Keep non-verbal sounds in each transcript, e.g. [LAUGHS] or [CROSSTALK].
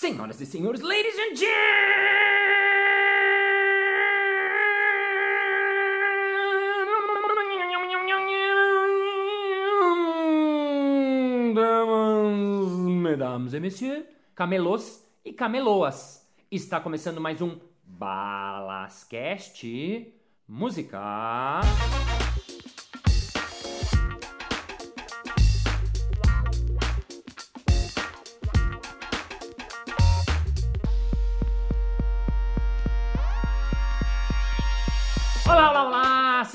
Senhoras e senhores, ladies and gentlemen, mesdames et messieurs, camelos e cameloas, está começando mais um Balascast Música.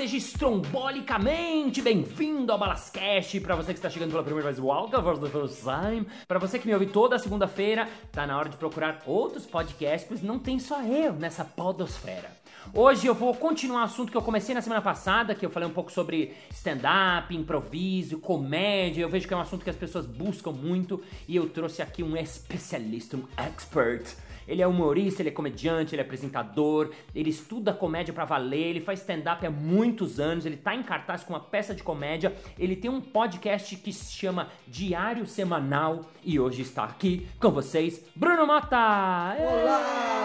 Seja estrombolicamente bem-vindo ao Balascast. Para você que está chegando pela primeira vez, welcome for the first time. Para você que me ouve toda segunda-feira, tá na hora de procurar outros podcasts, pois não tem só eu nessa podosfera. Hoje eu vou continuar o assunto que eu comecei na semana passada, que eu falei um pouco sobre stand-up, improviso, comédia. Eu vejo que é um assunto que as pessoas buscam muito e eu trouxe aqui um especialista, um expert ele é humorista, ele é comediante, ele é apresentador, ele estuda comédia para valer, ele faz stand-up há muitos anos, ele tá em cartaz com uma peça de comédia, ele tem um podcast que se chama Diário Semanal e hoje está aqui com vocês, Bruno Mota! Olá!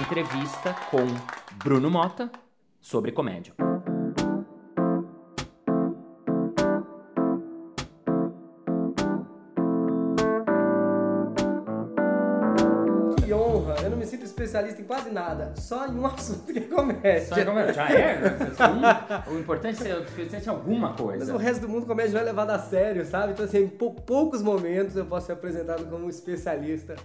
Entrevista com Bruno Mota sobre comédia. Especialista em quase nada, só em um [LAUGHS] assunto que é comédia. Só comédia. Já é? Um, o importante é ser especialista em alguma Mas coisa. o resto do mundo comédia não é levado a sério, sabe? Então, assim, em pou- poucos momentos eu posso ser apresentado como um especialista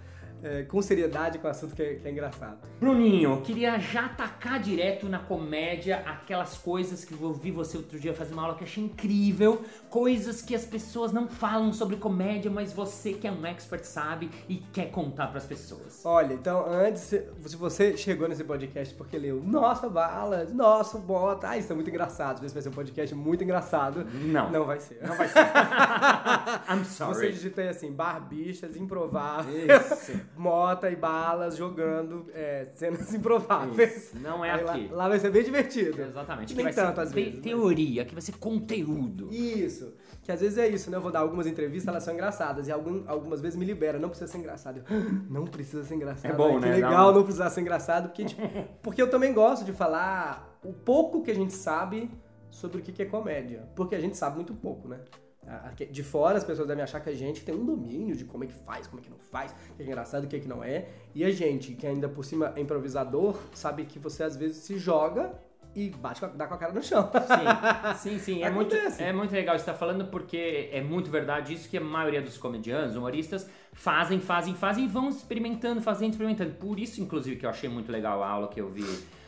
é, com seriedade com um assunto que é, que é engraçado. Bruninho, queria já atacar direto na comédia aquelas coisas que eu vi você outro dia fazer uma aula que eu achei incrível, coisas que as pessoas não falam sobre comédia, mas você que é um expert sabe e quer contar pras pessoas. Olha, então, antes, se você chegou nesse podcast porque leu Nossa, bala, nossa, bota, ah, isso é muito engraçado, esse vai ser um podcast muito engraçado. Não. Não vai ser. Não vai ser. [LAUGHS] I'm Você sorry. digitei assim, barbichas improváveis, Isso. Mota e balas jogando é, cenas [LAUGHS] improváveis. Isso, não é Aí lá- aqui. Lá, vai ser bem divertido. Exatamente. Que Nem tanto ser às vezes. mas- teoria, que vai ser conteúdo. Isso. Que às vezes é isso, né? Eu vou dar algumas entrevistas, elas são engraçadas. E algum- algumas vezes me libera, não precisa ser engraçado. Eu, "Ah, não precisa ser engraçado. É bom, né? Que legal um- não precisar ser engraçado. Porque, tipo, [LAUGHS] porque eu também gosto de falar o pouco que a gente sabe sobre o que é comédia. Porque a gente sabe muito pouco, né? De fora, as pessoas devem achar que a gente tem um domínio de como é que faz, como é que não faz, o que é engraçado, o que é que não é. E a gente, que ainda por cima é improvisador, sabe que você às vezes se joga e bate com a, dá com a cara no chão. Sim, sim, sim. É muito, é muito legal você estar falando porque é muito verdade isso que a maioria dos comediantes, humoristas, fazem, fazem, fazem e vão experimentando, fazendo, experimentando. Por isso, inclusive, que eu achei muito legal a aula que eu vi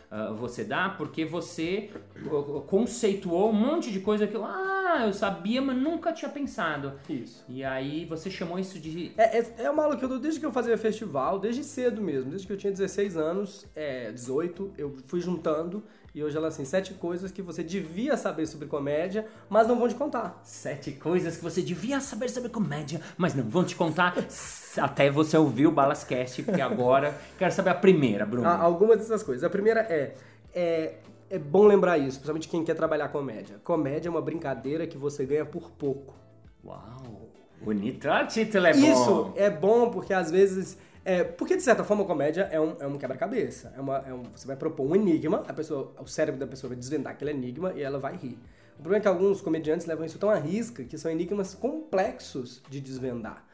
ah, você dar, porque você uh, conceituou um monte de coisa que eu, ah, eu sabia, mas nunca tinha pensado. Isso. E aí você chamou isso de. É, é, é uma aula que eu dou desde que eu fazia festival, desde cedo mesmo, desde que eu tinha 16 anos, é, 18, eu fui juntando e hoje ela assim, sete coisas que você devia saber sobre comédia, mas não vão te contar. Sete coisas que você devia saber sobre comédia, mas não vão te contar até você ouvir o Balascast, porque agora quero saber a primeira, Bruno. Ah, algumas dessas coisas. A primeira é, é, é bom lembrar isso, principalmente quem quer trabalhar comédia. Comédia é uma brincadeira que você ganha por pouco. Uau! Bonito. Ah, título é bom. Isso é bom porque às vezes. É, porque de certa forma a comédia é um, é um quebra-cabeça. É uma, é um, você vai propor um enigma, a pessoa, o cérebro da pessoa vai desvendar aquele enigma e ela vai rir. O problema é que alguns comediantes levam isso tão à risca que são enigmas complexos de desvendar.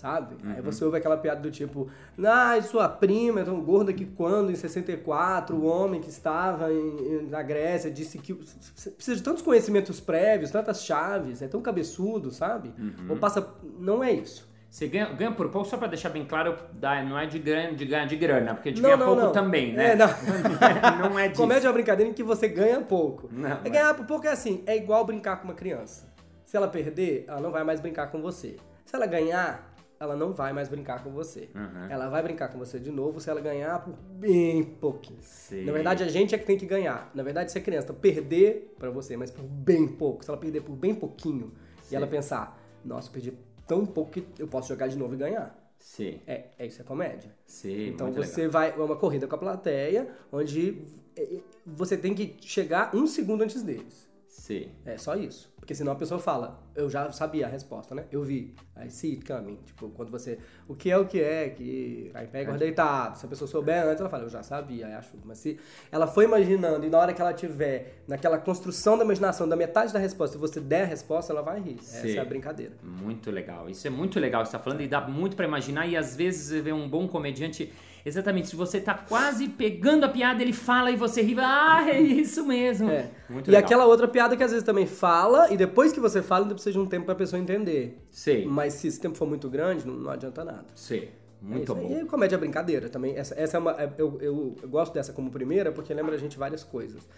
Sabe? Aí você ouve aquela piada do tipo, ah, e sua prima é tão gorda que quando, em 64, o homem que estava em- na Grécia disse que. Você precisa de tantos conhecimentos prévios, tantas chaves, é tão cabeçudo, sabe? Ou passa. Não é isso. Você ganha, ganha por pouco, só pra deixar bem claro, dá- não é de grana, de ganhar de grana, porque de Não, ganhar não, pouco não. também, né? É, não. [LAUGHS] não é disso. Comédia é uma brincadeira em que você ganha pouco. Não, é mas- ganhar por pouco é assim, é igual brincar com uma criança. Se ela perder, ela não vai mais brincar com você. Se ela ganhar, ela não vai mais brincar com você. Uhum. Ela vai brincar com você de novo se ela ganhar por bem pouquinho. Sim. Na verdade, a gente é que tem que ganhar. Na verdade, se a criança perder pra você, mas por bem pouco, se ela perder por bem pouquinho, Sim. e ela pensar, nossa, eu perdi tão pouco que eu posso jogar de novo e ganhar. Sim, É, é isso é comédia. sim. Então você legal. vai. É uma corrida com a plateia, onde é, você tem que chegar um segundo antes deles. Sim. É só isso. Porque senão a pessoa fala, eu já sabia a resposta, né? Eu vi. I see it coming. Tipo, quando você. O que é o que é, que aí pega o deitado. Se a pessoa souber antes, ela fala, eu já sabia, aí acho. Mas se ela foi imaginando e na hora que ela tiver naquela construção da imaginação da metade da resposta, e você der a resposta, ela vai rir. Essa é a brincadeira. Muito legal. Isso é muito legal que você tá falando e dá muito pra imaginar. E às vezes você vê um bom comediante. Exatamente, se você tá quase pegando a piada, ele fala e você ri, ah, é isso mesmo. É. Muito e legal. aquela outra piada que às vezes também fala, e depois que você fala, ainda precisa de um tempo pra pessoa entender. Sei, Mas se esse tempo for muito grande, não, não adianta nada. sei. É Muito aí. bom. E comédia é brincadeira também. Essa, essa é uma. é- Eu, eu, eu gosto dessa como primeira porque lembra a gente várias coisas.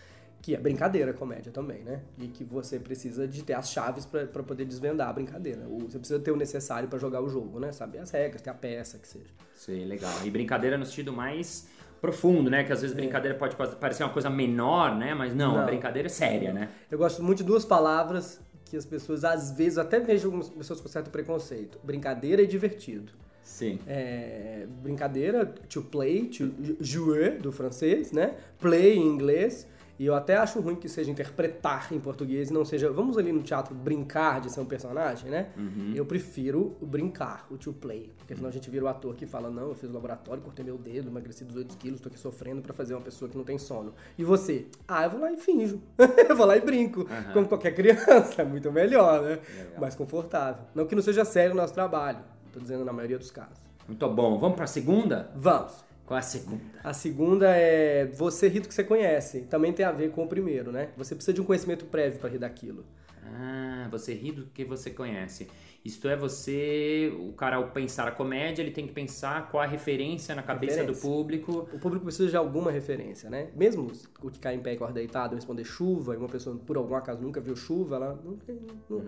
Que é brincadeira comédia também, né? E que você precisa de ter as chaves pra poder desvendar a brincadeira. O- Você precisa ter o necessário pra jogar o jogo, né? Saber as regras, ter a peça, que seja. Sei, legal. E brincadeira no sentido mais profundo, né? Que às vezes brincadeira pode parecer uma coisa menor, né? Mas não, a Não. brincadeira é séria, né? Eu gosto muito de duas palavras que as pessoas, às vezes, até vejo algumas pessoas com certo preconceito: brincadeira e divertido. Sim. É, brincadeira, to play, to jouer, do francês, né? Play em inglês. E eu até acho ruim que seja interpretar em português e não seja, vamos ali no teatro brincar de ser um personagem, né? Eu prefiro o brincar, o to play. Porque senão a gente vira o ator que fala, não, eu fiz o laboratório, cortei meu dedo, emagreci 18 quilos, tô aqui sofrendo pra fazer uma pessoa que não tem sono. E você? Ah, eu vou lá e finjo. [LAUGHS] eu vou lá e brinco. Aham. Como qualquer criança. É muito melhor, né? Legal. Mais confortável. Não que não seja sério o nosso trabalho. Tô dizendo na maioria dos casos. Muito bom. Vamos pra segunda? Vamos. Qual a segunda? A segunda é você rir do que você conhece. Também tem a ver com o primeiro, né? Você precisa de um conhecimento prévio para rir daquilo. Ah, você ri do que você conhece. Isto é, você. O cara, ao pensar a comédia, ele tem que pensar qual a referência na cabeça do Referência. público. O público precisa de alguma referência, né? Mesmo o que cai em pé e corre deitado responder chuva, e uma pessoa por algum acaso nunca viu chuva, ela não, não,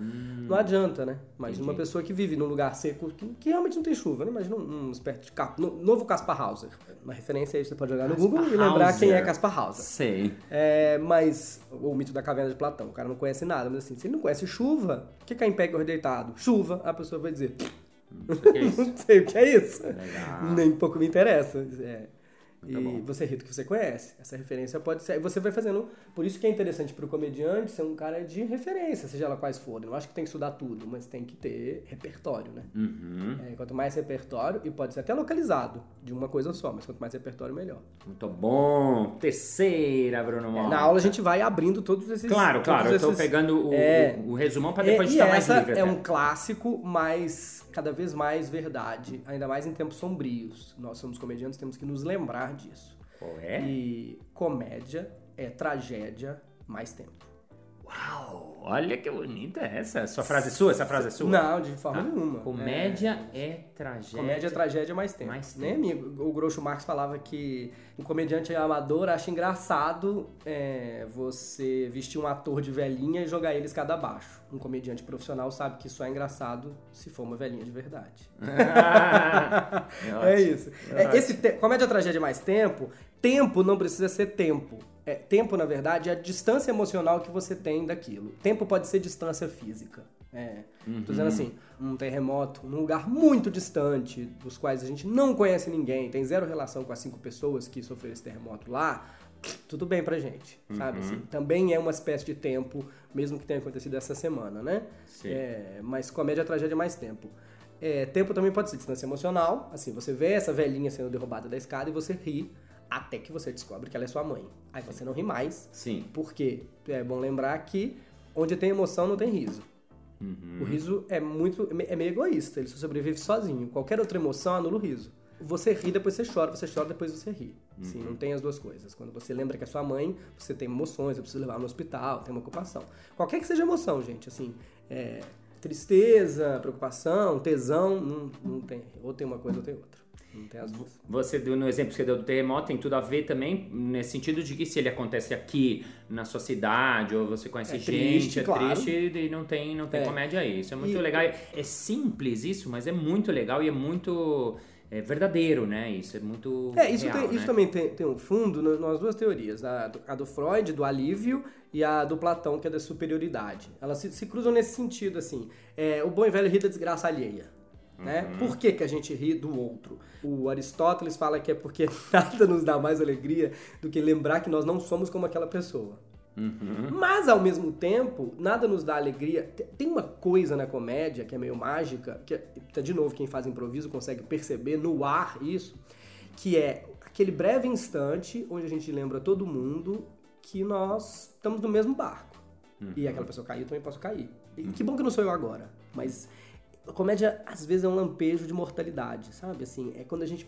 não adianta, né? Imagina uma pessoa que vive num lugar seco que, que realmente não tem chuva, né? Imagina um, um espécie de cap, no- novo Caspar Hauser. Uma referência aí você pode jogar no Caspar Google e lembrar quem é Hauser. Caspar Hauser. Sei. É, mas o mito da caverna de Platão, o cara não conhece nada, mas assim, se ele não conhece chuva, o que cai em pé e corre deitado? Chuva, a pessoa vai dizer, [LAUGHS] Não sei o que é isso. que é isso. Nem um pouco me interessa. É. Muito e bom. você ri do que você conhece. Essa referência pode ser. Você vai fazendo. Por isso que é interessante pro comediante ser um cara de referência, seja ela quais forem. Não acho que tem que estudar tudo, mas tem que ter repertório, né? Uhum. É, quanto mais repertório, e pode ser até localizado de uma coisa só, mas quanto mais repertório, melhor. Muito bom. Terceira, Bruno É, Mota. na aula a gente vai abrindo todos esses. Claro, claro. Eu todos tô esses- pegando o, É. o, o resumão pra É, depois e estar mais essa livre. é até. um clássico, mas cada vez mais verdade, ainda mais em tempos sombrios. Nós somos comediantes, temos que nos lembrar disso. Qual é? E comédia é tragédia mais tempo. Uau! Olha que bonita essa. Sua frase é sua? Essa frase é sua? Não, de forma Ah, nenhuma. Comédia é, tragédia. Comédia é tragédia mais tempo. Mais Nem tempo. amigo. O Groucho Marx falava que um comediante amador acha engraçado é, você vestir um ator de velhinha e jogar ele escada abaixo. Um comediante profissional sabe que isso é engraçado se for uma velhinha de verdade. [LAUGHS] É isso. É, esse te- comédia tragédia mais tempo, tempo não precisa ser tempo. É, tempo, na verdade, é a distância emocional que você tem daquilo. Tempo pode ser distância física. É. Tô dizendo assim, um terremoto num lugar muito distante, dos quais a gente não conhece ninguém, tem zero relação com as cinco pessoas que sofreram esse terremoto lá, tudo bem pra gente, sabe? Assim, também é uma espécie de tempo, mesmo que tenha acontecido essa semana, né? Sim. É, mas comédia tragédia é mais tempo. É, tempo também pode ser distância emocional. Assim, você vê essa velhinha sendo derrubada da escada e você ri até que você descobre que ela é sua mãe. Aí você não ri mais, Sim. porque é bom lembrar que onde tem emoção não tem riso. Uhum. O riso é muito é meio egoísta, ele só sobrevive sozinho. Qualquer outra emoção anula o riso. Você ri, depois você chora, você chora, depois você ri. Sim, Uhum. não tem as duas coisas. Quando você lembra que é sua mãe, você tem emoções, eu preciso levar no hospital, tem uma ocupação. Qualquer que seja emoção, gente, assim, é, tristeza, preocupação, tesão, não, não tem. Ou tem uma coisa ou tem outra. Você deu no exemplo que você deu do terremoto, tem tudo a ver também nesse sentido de que se ele acontece aqui na sua cidade, ou você conhece É gente, triste, é claro. triste e não tem, não tem É. comédia aí. Isso é muito E- legal. É simples isso, mas é muito legal e é muito é, verdadeiro, né? Isso é muito. É, isso, real, tem- isso né? também tem, tem um fundo nas duas teorias, a do, a do Freud, do alívio, e a do Platão, que é da superioridade. Elas se, se cruzam nesse sentido, assim. É, o bom e velho ri da desgraça alheia. Né? Uhum. Por que, que a gente ri do outro? O Aristóteles fala que é porque [LAUGHS] nada nos dá mais alegria do que lembrar que nós não somos como aquela pessoa. Uhum. Mas, ao mesmo tempo, nada nos dá alegria. Te- Tem uma coisa na comédia que é meio mágica, que, é- tá, de novo, quem faz improviso consegue perceber no ar isso, que é aquele breve instante onde a gente lembra todo mundo que nós estamos no mesmo barco. E aquela pessoa caiu, eu também posso cair. E que bom que não sou eu agora, mas a comédia às vezes é um lampejo de mortalidade, sabe? Assim, é quando a gente,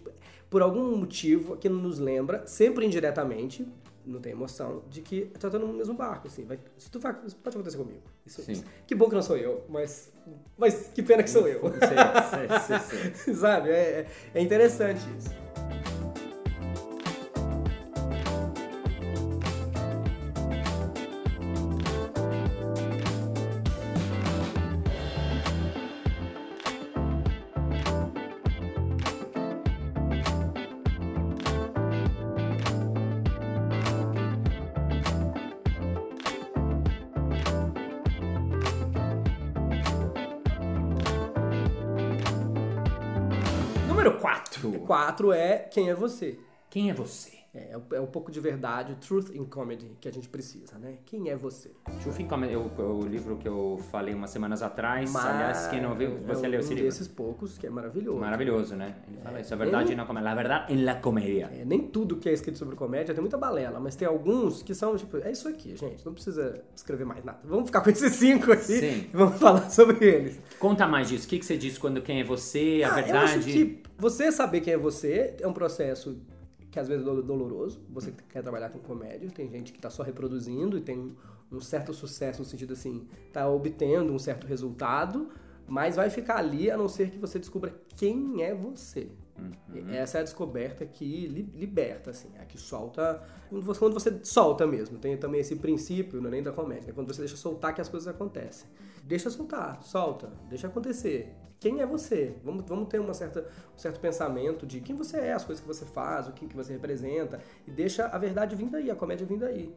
por algum motivo, aquilo nos lembra, sempre indiretamente, não tem emoção, de que tá todo no mesmo barco, assim. Vai, se tu isso pode acontecer comigo. Isso, isso- que bom que não sou eu, mas, mas que pena que sou eu. Sei, sei, sei, sei. sabe? É, é- é interessante isso. 4. Quatro é quem é você. Quem é você? É, é um- é um pouco de verdade, o truth in comedy que a gente precisa, né? Quem é você? Truth in Comedy, o, o livro que eu falei umas semanas atrás. Aliás, quem não viu, você é leu um esse livro? desses poucos que é maravilhoso. Maravilhoso, né? Ele fala isso. A verdade na comédia. A verdade em la comédia. É, nem tudo que é escrito sobre comédia tem muita balela, mas tem alguns que são tipo, é isso aqui, gente, não precisa escrever mais nada. Vamos ficar com esses cinco aqui Sim. e vamos falar [LAUGHS] sobre eles. Conta mais disso. O que, que você disse quando quem é você, a Ah, verdade? Eu acho que você saber quem é você é um processo que às vezes é do- doloroso. Você que quer trabalhar com comédia, tem gente que tá só reproduzindo e tem um certo sucesso no sentido assim, tá obtendo um certo resultado, mas vai ficar ali a não ser que você descubra quem é você. Uhum. Essa é a descoberta que li- liberta, assim, é a que solta. Quando você, quando você solta mesmo. Tem também esse princípio, não é nem da comédia, é quando você deixa soltar que as coisas acontecem. Deixa soltar, solta, deixa acontecer. Quem é você? Vamos, vamos ter uma certa, um certo pensamento de quem você é, as coisas que você faz, o que, que você representa, e deixa a verdade vir daí, a comédia vir daí.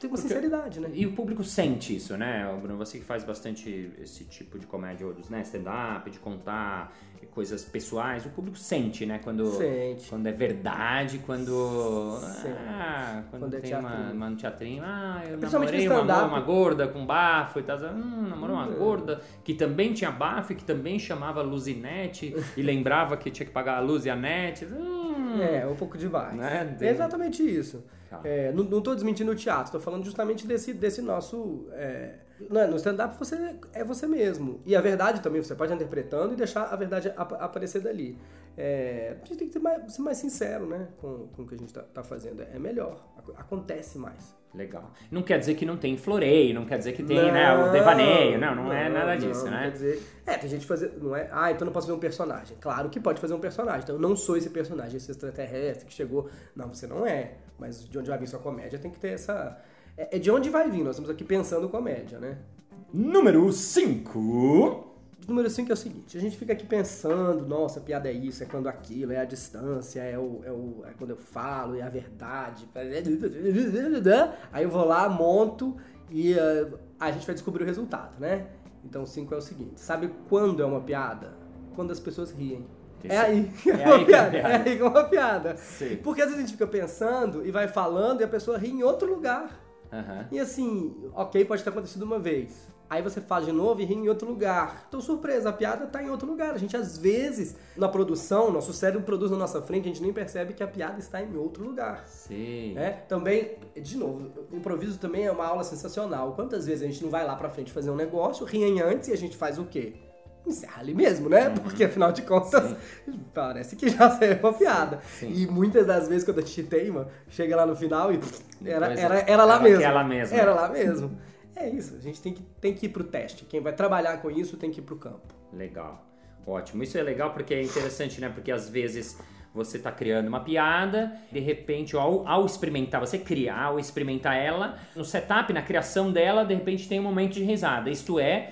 Tem uma sinceridade, né? E o público sente isso, né, Bruno? Você que faz bastante esse tipo de comédia, né? Stand-up, de contar coisas pessoais, o público sente, né? Quando, Sente. quando é verdade, quando. Ah, quando, Quando é tem uma, teatrinho. uma no teatrinho. Ah, eu namorei uma, uma gorda com bafo e tal. Hum, namorou uma gorda que também tinha bafo e que também chamava Luzinete e lembrava que tinha que pagar a luz e a net. Hum, É, um pouco demais. Né? É exatamente isso. Tá. É, não, tô desmentindo o teatro, tô falando justamente desse, desse nosso. é, no stand-up você é você mesmo. E a verdade também, você pode ir interpretando e deixar a verdade ap- aparecer dali. É, a gente tem que ser mais, ser mais sincero, né? Com, com o que a gente tá, tá fazendo. É melhor. ac- Acontece mais. Legal. Não quer dizer que não tem floreio, não quer dizer que tem, né, o devaneio. Não, não, é nada disso, não, né? Quer dizer, é, tem gente que fazer, não é, ah, então não posso fazer um personagem. Claro que pode fazer um personagem. Então eu não sou esse personagem, esse extraterrestre que chegou. Não, você não é. Mas de onde vai vir sua comédia tem que ter essa. É, é de onde vai vir, nós estamos aqui pensando comédia, né? Número 5. Número 5 é o seguinte, a gente fica aqui pensando, nossa, piada é isso, é quando aquilo, é a distância, é, o, é, o, é quando eu falo, é a verdade. Aí eu vou lá, monto e eh, a gente vai descobrir o resultado, né? Então o 5 é o seguinte, sabe quando é uma piada? Quando as pessoas riem. É aí é, É aí é piada. É aí que é [LAUGHS] uma piada. Sim. Porque às vezes a gente fica pensando e vai falando e a pessoa ri em outro lugar. Aham. E assim, ok, pode ter acontecido uma vez. Aí você faz de novo e ri em outro lugar. Então, surpresa, a piada tá em outro lugar. A gente, às vezes, na produção, nosso cérebro produz na nossa frente, a gente nem percebe que a piada está em outro lugar. Sim. Né? Também, de novo, o improviso também é uma aula sensacional. Quantas vezes a gente não vai lá pra frente fazer um negócio, riem antes e a gente faz o quê? Encerra ali mesmo, né? Porque afinal de contas, [LAUGHS] parece que já saiu uma piada. Sim. E muitas das vezes quando a gente teima, chega lá no final e era, Depois era, era lá era mesmo. Era lá mesmo. É isso, a gente tem que, tem que ir pro teste. Quem vai trabalhar com isso tem que ir pro campo. Legal. Ótimo. Isso é legal porque é interessante, né? Porque às vezes você tá criando uma piada, de repente, ao, ao experimentar, você criar, ao experimentar ela, no setup, na criação dela, de repente tem um momento de risada. Isto é,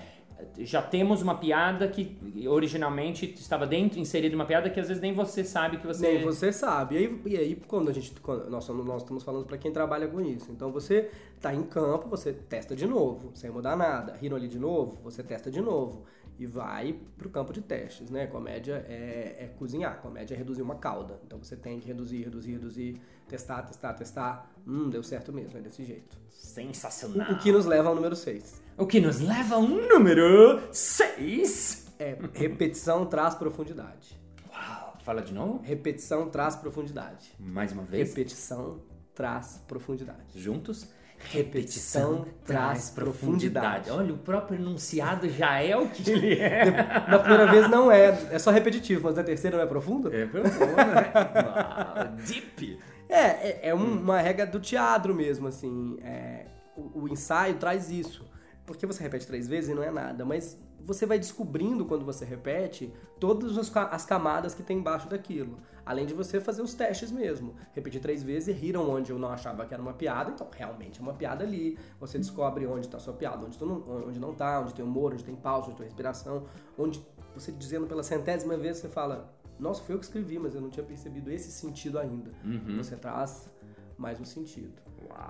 já temos uma piada que originalmente estava dentro, inserida uma piada que às vezes nem você sabe que você. Nem você sabe. E aí, e aí quando a gente. Quando, nós, nós estamos falando para quem trabalha com isso. Então você tá em campo, você testa de novo, sem mudar nada. Riram ali de novo, você testa de novo. E vai pro campo de testes, né? Comédia é, é cozinhar, comédia é reduzir uma calda. Então você tem que reduzir, reduzir, reduzir, testar, testar, testar. Hum, deu certo mesmo, é desse jeito. Sensacional. O que nos leva ao número 6. O que nos leva ao número 6. É repetição traz profundidade. Uau, fala de novo? Repetição traz profundidade. Mais uma vez. Repetição traz profundidade. Juntos? Repetição traz profundidade. Olha, o próprio enunciado já é o que [LAUGHS] ele é. Na primeira vez não é, é só repetitivo, mas na terceira não é profundo? É profundo, né? Deep. É, é, é um, uma regra do teatro mesmo, assim. É, o, o ensaio traz isso. Porque você repete três vezes e não é nada, mas você vai descobrindo quando você repete todas as camadas que tem embaixo daquilo. Além de você fazer os testes mesmo. Repetir três vezes e riram onde eu não achava que era uma piada, então realmente é uma piada ali. Você descobre onde está sua piada, onde, não, onde não tá, onde tem humor, onde tem pausa, onde tem respiração, onde você dizendo pela centésima vez você fala, nossa, foi eu que escrevi, mas eu não tinha percebido esse sentido ainda. Uhum. Você traz mais um sentido.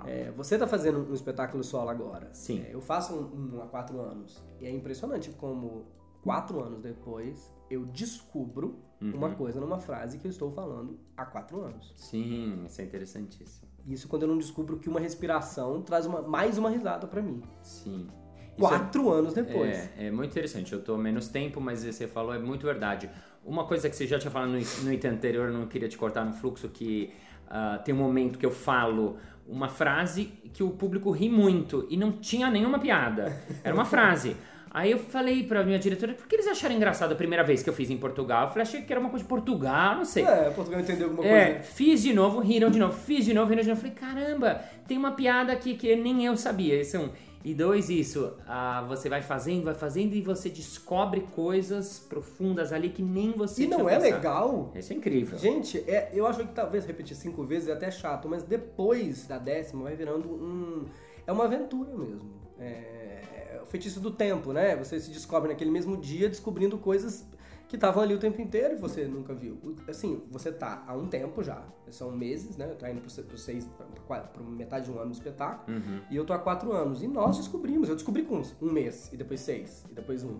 É, você está fazendo um espetáculo solo agora. Sim. É, eu faço um, um há quatro anos. E é impressionante como quatro anos depois eu descubro Uhum. uma coisa numa frase que eu estou falando há quatro anos. Sim, isso é interessantíssimo. Isso quando eu não descubro que uma respiração traz uma, mais uma risada para mim. Sim. Isso Quatro anos depois. É, é muito interessante. Eu tô menos tempo, mas você falou é muito verdade. Uma coisa que você já tinha falado no, no item anterior, não queria te cortar no fluxo, que ah, tem um momento que eu falo uma frase que o público ri muito e não tinha nenhuma piada. Era uma frase. Aí eu falei pra minha diretora, por que eles acharam engraçado a primeira vez que eu fiz em Portugal? Eu falei, achei que era uma coisa de Portugal, não sei. É, Portugal entendeu alguma É, coisa. fiz de novo, riram de novo, fiz de novo, riram de novo. Falei, caramba, tem uma piada aqui que nem eu sabia. Isso é um. E dois, isso, ah, você vai fazendo, vai fazendo e você descobre coisas profundas ali que nem você E não é pensado. legal? Isso é incrível. Gente, é, eu acho que talvez repetir cinco vezes é até chato, mas depois da décima vai virando um. É uma aventura mesmo. É, é o feitiço do tempo, né? Você se descobre naquele mesmo dia descobrindo coisas que estavam ali o tempo inteiro e você nunca viu. Assim, você tá há um tempo já, são meses, né? Tá indo pro, se- pro seis, pra, pra- metade de um ano no espetáculo, Uhum. e eu tô há quatro anos. E nós descobrimos, eu descobri com uns- um mês, e depois seis, e depois um.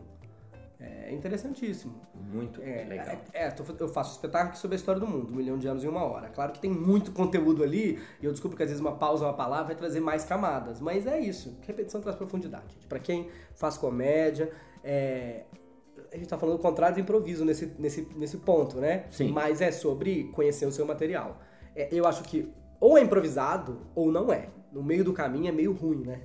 É interessantíssimo. Muito É, legal. é, é, tô- eu faço espetáculo sobre a história do mundo, um milhão de anos em uma hora. Claro que tem muito conteúdo ali, e eu desculpo que às vezes uma pausa, uma palavra vai trazer mais camadas, mas é isso. Repetição traz profundidade. Para quem faz comédia, é, a gente tá falando contrário do improviso nesse, nesse, nesse ponto, né? Sim. Mas é sobre conhecer o seu material. É, eu acho que ou é improvisado ou não é. No meio do caminho é meio ruim, né?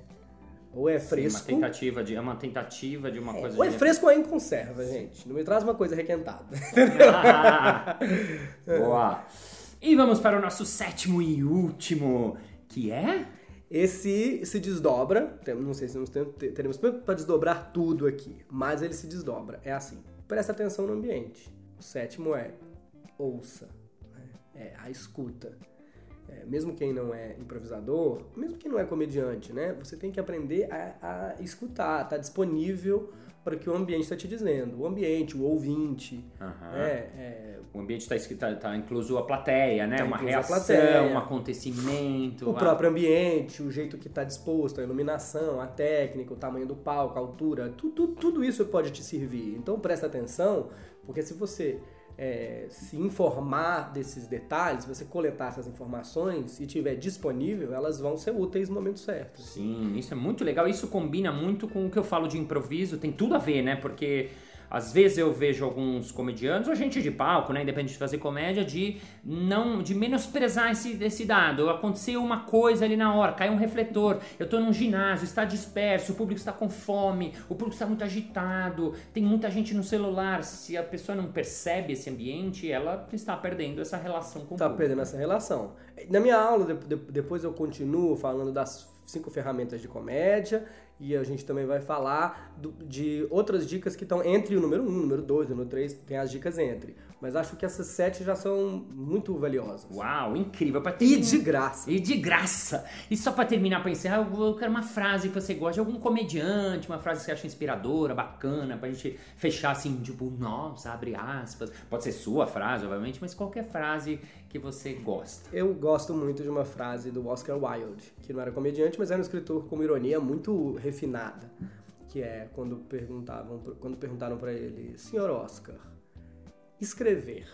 Ou é Sim, fresco. Uma tentativa de, é uma tentativa de uma coisa ou é de- fresco ou é em conserva, gente. Não me traz uma coisa requentada. [LAUGHS] Ah, [LAUGHS] Boa. E vamos para o nosso sétimo e último, que é? Esse se desdobra, não sei se teremos tempo para desdobrar tudo aqui, mas ele se desdobra. É assim, presta atenção no ambiente. O sétimo é ouça, né? é a escuta. É, mesmo quem não é improvisador, mesmo quem não é comediante, né? Você tem que aprender a, a escutar, tá disponível para o que o ambiente está te dizendo. O ambiente, o ouvinte, Aham. é, é, O ambiente está escrito, tá, tá incluso a plateia, né? Tá uma reação, plateia. um acontecimento. O a- próprio ambiente, o jeito que está disposto, a iluminação, a técnica, o tamanho do palco, a altura, tu- tu- tudo isso pode te servir. Então presta atenção, porque se você é, se informar desses detalhes, você coletar essas informações e tiver disponível, elas vão ser úteis no momento certo. Sim, isso é muito legal. Isso combina muito com o que eu falo de improviso. Tem tudo a ver, né? Porque às vezes eu vejo alguns comediantes ou gente de palco, né? Independente de fazer comédia, de não, de menosprezar esse, esse dado. Aconteceu uma coisa ali na hora, caiu um refletor. Eu tô num ginásio, está disperso, o público está com fome, o público está muito agitado, tem muita gente no celular. Se a pessoa não percebe esse ambiente, ela está perdendo essa relação com o Tá público. perdendo essa relação. Na minha aula, de- de- depois eu continuo falando das cinco ferramentas de comédia E a gente também vai falar do- de outras dicas que estão entre o número 1, o número 2, o número 3, tem as dicas entre. Mas acho que essas sete já são muito valiosas. Uau, incrível. Pra E terminar- de graça. E de graça. E só pra terminar, pra encerrar, eu quero uma frase que você gosta de algum comediante, uma frase que você acha inspiradora, bacana, pra gente fechar assim, tipo, nossa, abre aspas. Pode ser sua frase, obviamente, mas qualquer frase que você gosta. Eu gosto muito de uma frase do Oscar Wilde, que não era comediante, mas era um escritor com ironia muito refinada, que é quando perguntavam, quando perguntaram para ele, Senhor Oscar, escrever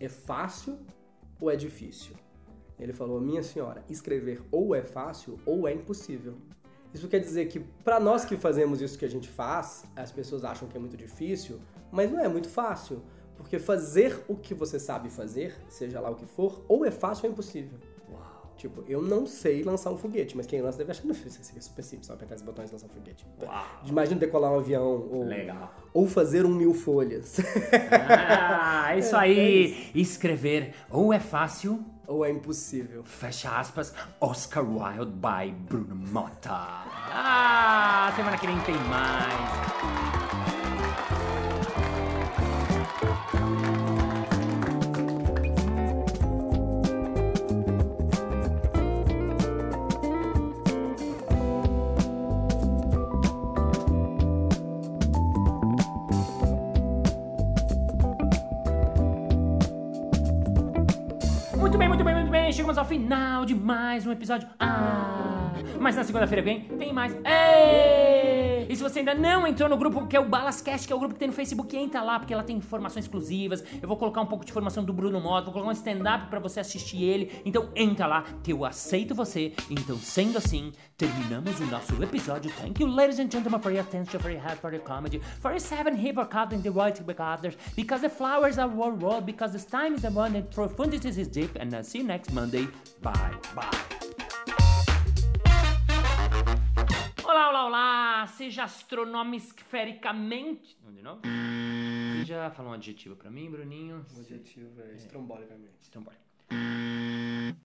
é fácil ou é difícil? Ele falou, minha senhora, escrever ou é fácil ou é impossível. Isso quer dizer que para nós que fazemos isso que a gente faz, as pessoas acham que é muito difícil, mas não é muito fácil. Porque fazer o que você sabe fazer, seja lá o que for, ou é fácil ou é impossível. Tipo, eu não sei lançar um foguete, mas quem lança deve achar. Isso aqui é super simples, só apertar esses botões e lançar um foguete. Uau. Imagina decolar um avião ou, Legal. ou fazer um mil folhas. Ah, [LAUGHS] isso aí. Escrever ou é fácil, ou é impossível. fecha aspas, Oscar Wilde by Bruno Mota. Ah, semana que vem tem mais. Chegamos ao final de mais um episódio. Ah, mas na segunda-feira vem tem mais. Ei! E se você ainda não entrou no grupo que é o Balascast, que é o grupo que tem no Facebook, entra lá porque ela tem informações exclusivas. Eu vou colocar um pouco de informação do Bruno Mota, vou colocar um stand-up pra você assistir ele. Então entra lá que eu aceito você. Então sendo assim, terminamos o nosso episódio. Thank you, ladies and gentlemen, for your attention, for your help, for your comedy, for your seven hip hop in the right others, because the flowers are world, because this time is the one and profundity is deep, and I'll see you next Monday. Bye, bye. Olá, olá, olá! Seja astronomisfericamente. De novo? Você já falou um adjetivo pra mim, Bruninho? O adjetivo é estrombolicamente. Então, bora.